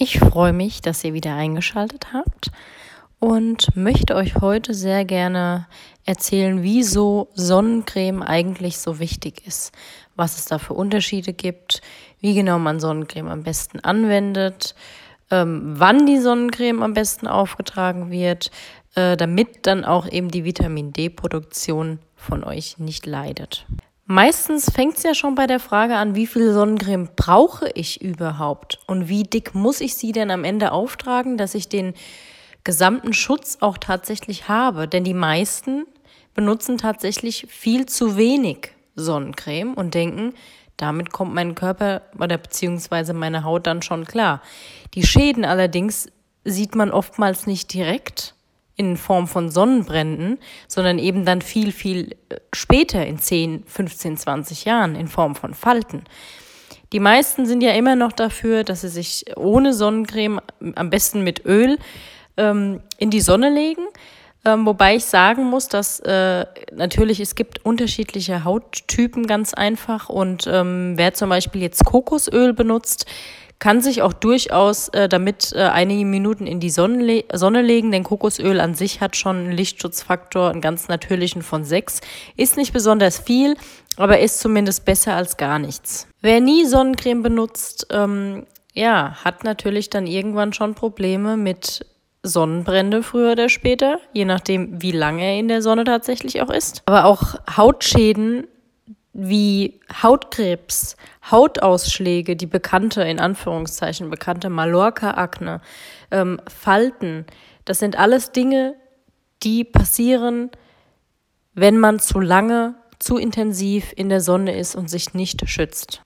Ich freue mich, dass ihr wieder eingeschaltet habt und möchte euch heute sehr gerne erzählen, wieso Sonnencreme eigentlich so wichtig ist, was es da für Unterschiede gibt, wie genau man Sonnencreme am besten anwendet, ähm, wann die Sonnencreme am besten aufgetragen wird, äh, damit dann auch eben die Vitamin D-Produktion von euch nicht leidet. Meistens fängt es ja schon bei der Frage an, wie viel Sonnencreme brauche ich überhaupt und wie dick muss ich sie denn am Ende auftragen, dass ich den gesamten Schutz auch tatsächlich habe. Denn die meisten benutzen tatsächlich viel zu wenig Sonnencreme und denken, damit kommt mein Körper oder beziehungsweise meine Haut dann schon klar. Die Schäden allerdings sieht man oftmals nicht direkt in Form von Sonnenbränden, sondern eben dann viel, viel äh, später in 10, 15, 20 Jahren in Form von Falten. Die meisten sind ja immer noch dafür, dass sie sich ohne Sonnencreme, am besten mit Öl, ähm, in die Sonne legen. Ähm, wobei ich sagen muss, dass äh, natürlich es gibt unterschiedliche Hauttypen ganz einfach und ähm, wer zum Beispiel jetzt Kokosöl benutzt, kann sich auch durchaus äh, damit äh, einige Minuten in die Sonne, le Sonne legen, denn Kokosöl an sich hat schon einen Lichtschutzfaktor, einen ganz natürlichen von sechs. Ist nicht besonders viel, aber ist zumindest besser als gar nichts. Wer nie Sonnencreme benutzt, ähm, ja, hat natürlich dann irgendwann schon Probleme mit Sonnenbrände früher oder später, je nachdem, wie lange er in der Sonne tatsächlich auch ist. Aber auch Hautschäden wie Hautkrebs, Hautausschläge, die bekannte, in Anführungszeichen bekannte Mallorca-Akne, ähm, Falten, das sind alles Dinge, die passieren, wenn man zu lange, zu intensiv in der Sonne ist und sich nicht schützt.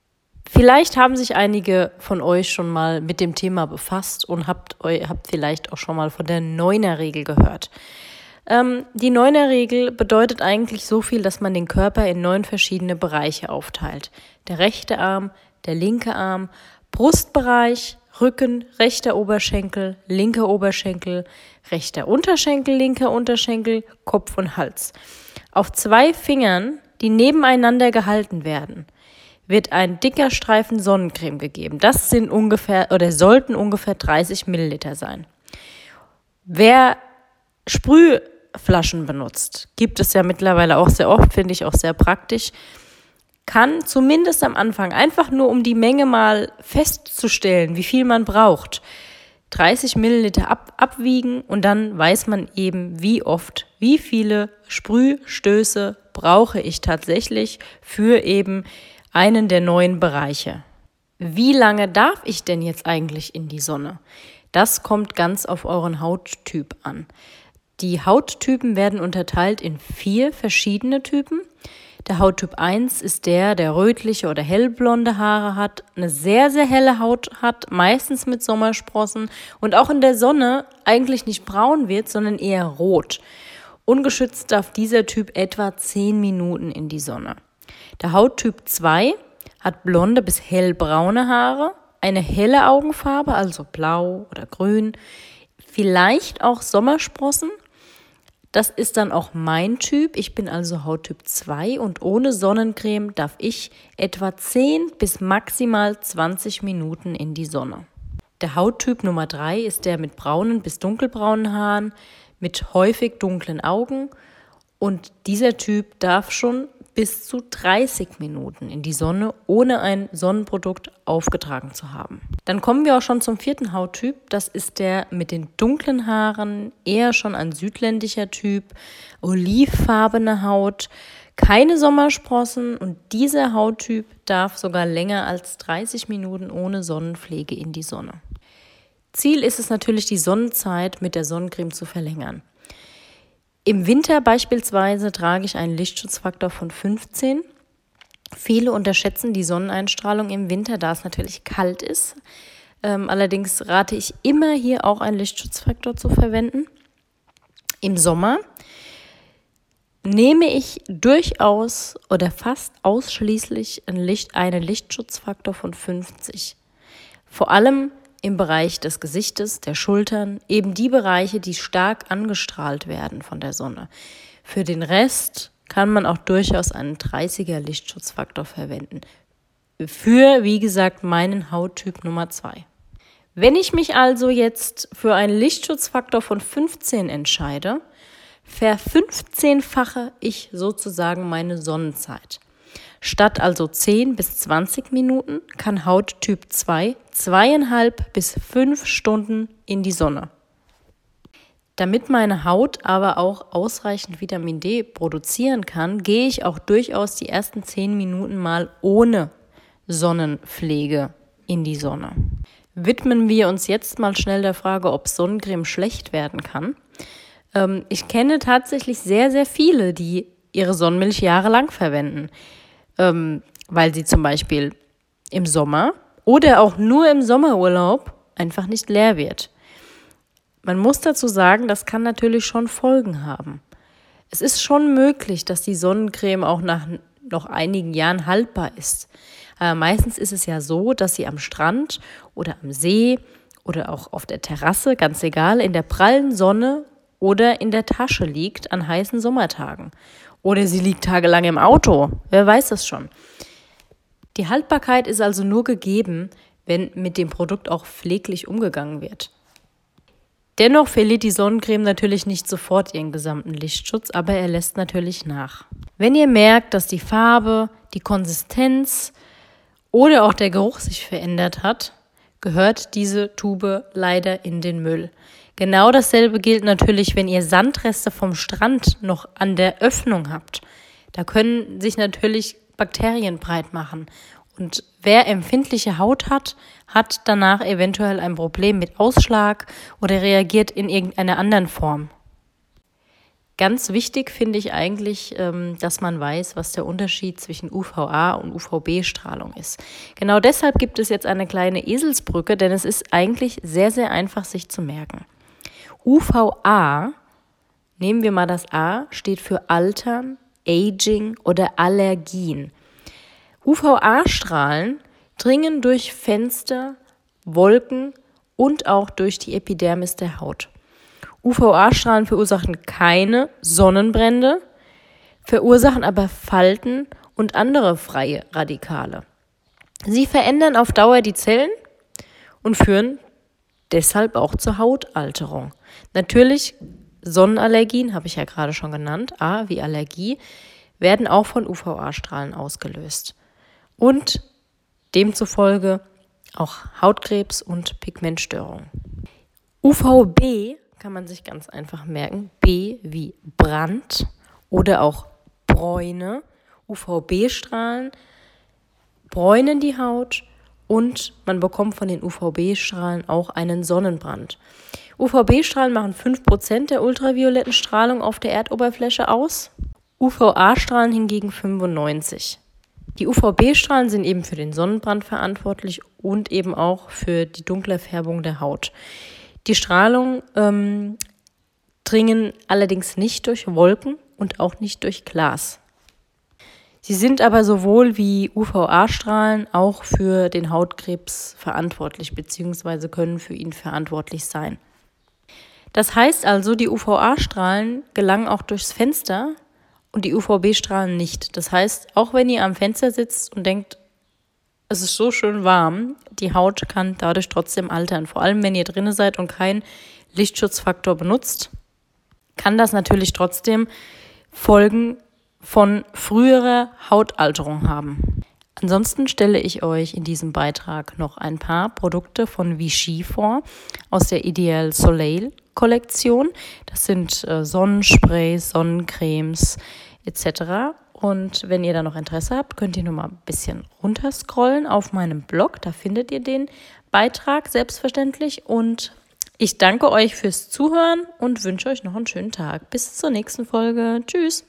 Vielleicht haben sich einige von euch schon mal mit dem Thema befasst und habt, habt vielleicht auch schon mal von der Neuner-Regel gehört. Ähm, die Neuner-Regel bedeutet eigentlich so viel, dass man den Körper in neun verschiedene Bereiche aufteilt. Der rechte Arm, der linke Arm, Brustbereich, Rücken, rechter Oberschenkel, linker Oberschenkel, rechter Unterschenkel, linker Unterschenkel, Kopf und Hals. Auf zwei Fingern, die nebeneinander gehalten werden, wird ein dicker Streifen Sonnencreme gegeben. Das sind ungefähr oder sollten ungefähr 30 Milliliter sein. Wer Sprüh Flaschen benutzt, gibt es ja mittlerweile auch sehr oft, finde ich auch sehr praktisch, kann zumindest am Anfang einfach nur um die Menge mal festzustellen, wie viel man braucht, 30 Milliliter ab, abwiegen und dann weiß man eben, wie oft, wie viele Sprühstöße brauche ich tatsächlich für eben einen der neuen Bereiche. Wie lange darf ich denn jetzt eigentlich in die Sonne? Das kommt ganz auf euren Hauttyp an. Die Hauttypen werden unterteilt in vier verschiedene Typen. Der Hauttyp 1 ist der, der rötliche oder hellblonde Haare hat, eine sehr, sehr helle Haut hat, meistens mit Sommersprossen und auch in der Sonne eigentlich nicht braun wird, sondern eher rot. Ungeschützt darf dieser Typ etwa 10 Minuten in die Sonne. Der Hauttyp 2 hat blonde bis hellbraune Haare, eine helle Augenfarbe, also blau oder grün, vielleicht auch Sommersprossen das ist dann auch mein Typ. Ich bin also Hauttyp 2 und ohne Sonnencreme darf ich etwa 10 bis maximal 20 Minuten in die Sonne. Der Hauttyp Nummer 3 ist der mit braunen bis dunkelbraunen Haaren, mit häufig dunklen Augen und dieser Typ darf schon bis zu 30 Minuten in die Sonne, ohne ein Sonnenprodukt aufgetragen zu haben. Dann kommen wir auch schon zum vierten Hauttyp. Das ist der mit den dunklen Haaren, eher schon ein südländischer Typ, olivfarbene Haut, keine Sommersprossen und dieser Hauttyp darf sogar länger als 30 Minuten ohne Sonnenpflege in die Sonne. Ziel ist es natürlich, die Sonnenzeit mit der Sonnencreme zu verlängern. Im Winter beispielsweise trage ich einen Lichtschutzfaktor von 15. Viele unterschätzen die Sonneneinstrahlung im Winter, da es natürlich kalt ist. Ähm, allerdings rate ich immer hier auch einen Lichtschutzfaktor zu verwenden. Im Sommer nehme ich durchaus oder fast ausschließlich einen, Licht, einen Lichtschutzfaktor von 50. Vor allem im Bereich des Gesichtes, der Schultern, eben die Bereiche, die stark angestrahlt werden von der Sonne. Für den Rest kann man auch durchaus einen 30er Lichtschutzfaktor verwenden. Für, wie gesagt, meinen Hauttyp Nummer 2. Wenn ich mich also jetzt für einen Lichtschutzfaktor von 15 entscheide, verfünfzehnfache ich sozusagen meine Sonnenzeit. Statt also 10 bis 20 Minuten kann Hauttyp 2 zweieinhalb bis fünf Stunden in die Sonne. Damit meine Haut aber auch ausreichend Vitamin D produzieren kann, gehe ich auch durchaus die ersten 10 Minuten mal ohne Sonnenpflege in die Sonne. Widmen wir uns jetzt mal schnell der Frage, ob Sonnencreme schlecht werden kann. Ähm, ich kenne tatsächlich sehr, sehr viele, die ihre Sonnenmilch jahrelang verwenden, ähm, weil sie zum Beispiel im Sommer oder auch nur im Sommerurlaub einfach nicht leer wird. Man muss dazu sagen, das kann natürlich schon Folgen haben. Es ist schon möglich, dass die Sonnencreme auch nach noch einigen Jahren haltbar ist. Aber meistens ist es ja so, dass sie am Strand oder am See oder auch auf der Terrasse, ganz egal, in der prallen Sonne oder in der Tasche liegt an heißen Sommertagen. Oder sie liegt tagelang im Auto. Wer weiß das schon. Die Haltbarkeit ist also nur gegeben, wenn mit dem Produkt auch pfleglich umgegangen wird. Dennoch verliert die Sonnencreme natürlich nicht sofort ihren gesamten Lichtschutz, aber er lässt natürlich nach. Wenn ihr merkt, dass die Farbe, die Konsistenz oder auch der Geruch sich verändert hat, gehört diese Tube leider in den Müll. Genau dasselbe gilt natürlich, wenn ihr Sandreste vom Strand noch an der Öffnung habt. Da können sich natürlich Bakterien breit machen. Und wer empfindliche Haut hat, hat danach eventuell ein Problem mit Ausschlag oder reagiert in irgendeiner anderen Form. Ganz wichtig finde ich eigentlich, ähm, dass man weiß, was der Unterschied zwischen UVA und UVB-Strahlung ist. Genau deshalb gibt es jetzt eine kleine Eselsbrücke, denn es ist eigentlich sehr, sehr einfach sich zu merken. UVA, nehmen wir mal das A, steht für Altern, Aging oder Allergien. UVA-Strahlen dringen durch Fenster, Wolken und auch durch die Epidermis der Haut. UVA-Strahlen verursachen keine Sonnenbrände, verursachen aber Falten und andere freie Radikale. Sie verändern auf Dauer die Zellen und führen deshalb auch zur Hautalterung. Natürlich, Sonnenallergien, habe ich ja gerade schon genannt, A wie Allergie, werden auch von UVA-Strahlen ausgelöst. Und demzufolge auch Hautkrebs und Pigmentstörungen. UVB kann man sich ganz einfach merken. B wie Brand oder auch Bräune. UVB-Strahlen bräunen die Haut und man bekommt von den UVB-Strahlen auch einen Sonnenbrand. UVB-Strahlen machen 5% der ultravioletten Strahlung auf der Erdoberfläche aus, UVA-Strahlen hingegen 95%. Die UVB-Strahlen sind eben für den Sonnenbrand verantwortlich und eben auch für die dunkle Färbung der Haut. Die Strahlung ähm, dringen allerdings nicht durch Wolken und auch nicht durch Glas. Sie sind aber sowohl wie UVA-Strahlen auch für den Hautkrebs verantwortlich bzw. können für ihn verantwortlich sein. Das heißt also, die UVA-Strahlen gelangen auch durchs Fenster und die UVB-Strahlen nicht. Das heißt, auch wenn ihr am Fenster sitzt und denkt, es ist so schön warm, die Haut kann dadurch trotzdem altern. Vor allem, wenn ihr drinnen seid und keinen Lichtschutzfaktor benutzt, kann das natürlich trotzdem Folgen von früherer Hautalterung haben. Ansonsten stelle ich euch in diesem Beitrag noch ein paar Produkte von Vichy vor aus der Ideal Soleil Kollektion. Das sind äh, Sonnensprays, Sonnencremes etc. Und wenn ihr da noch Interesse habt, könnt ihr nur mal ein bisschen runterscrollen auf meinem Blog. Da findet ihr den Beitrag selbstverständlich. Und ich danke euch fürs Zuhören und wünsche euch noch einen schönen Tag. Bis zur nächsten Folge. Tschüss.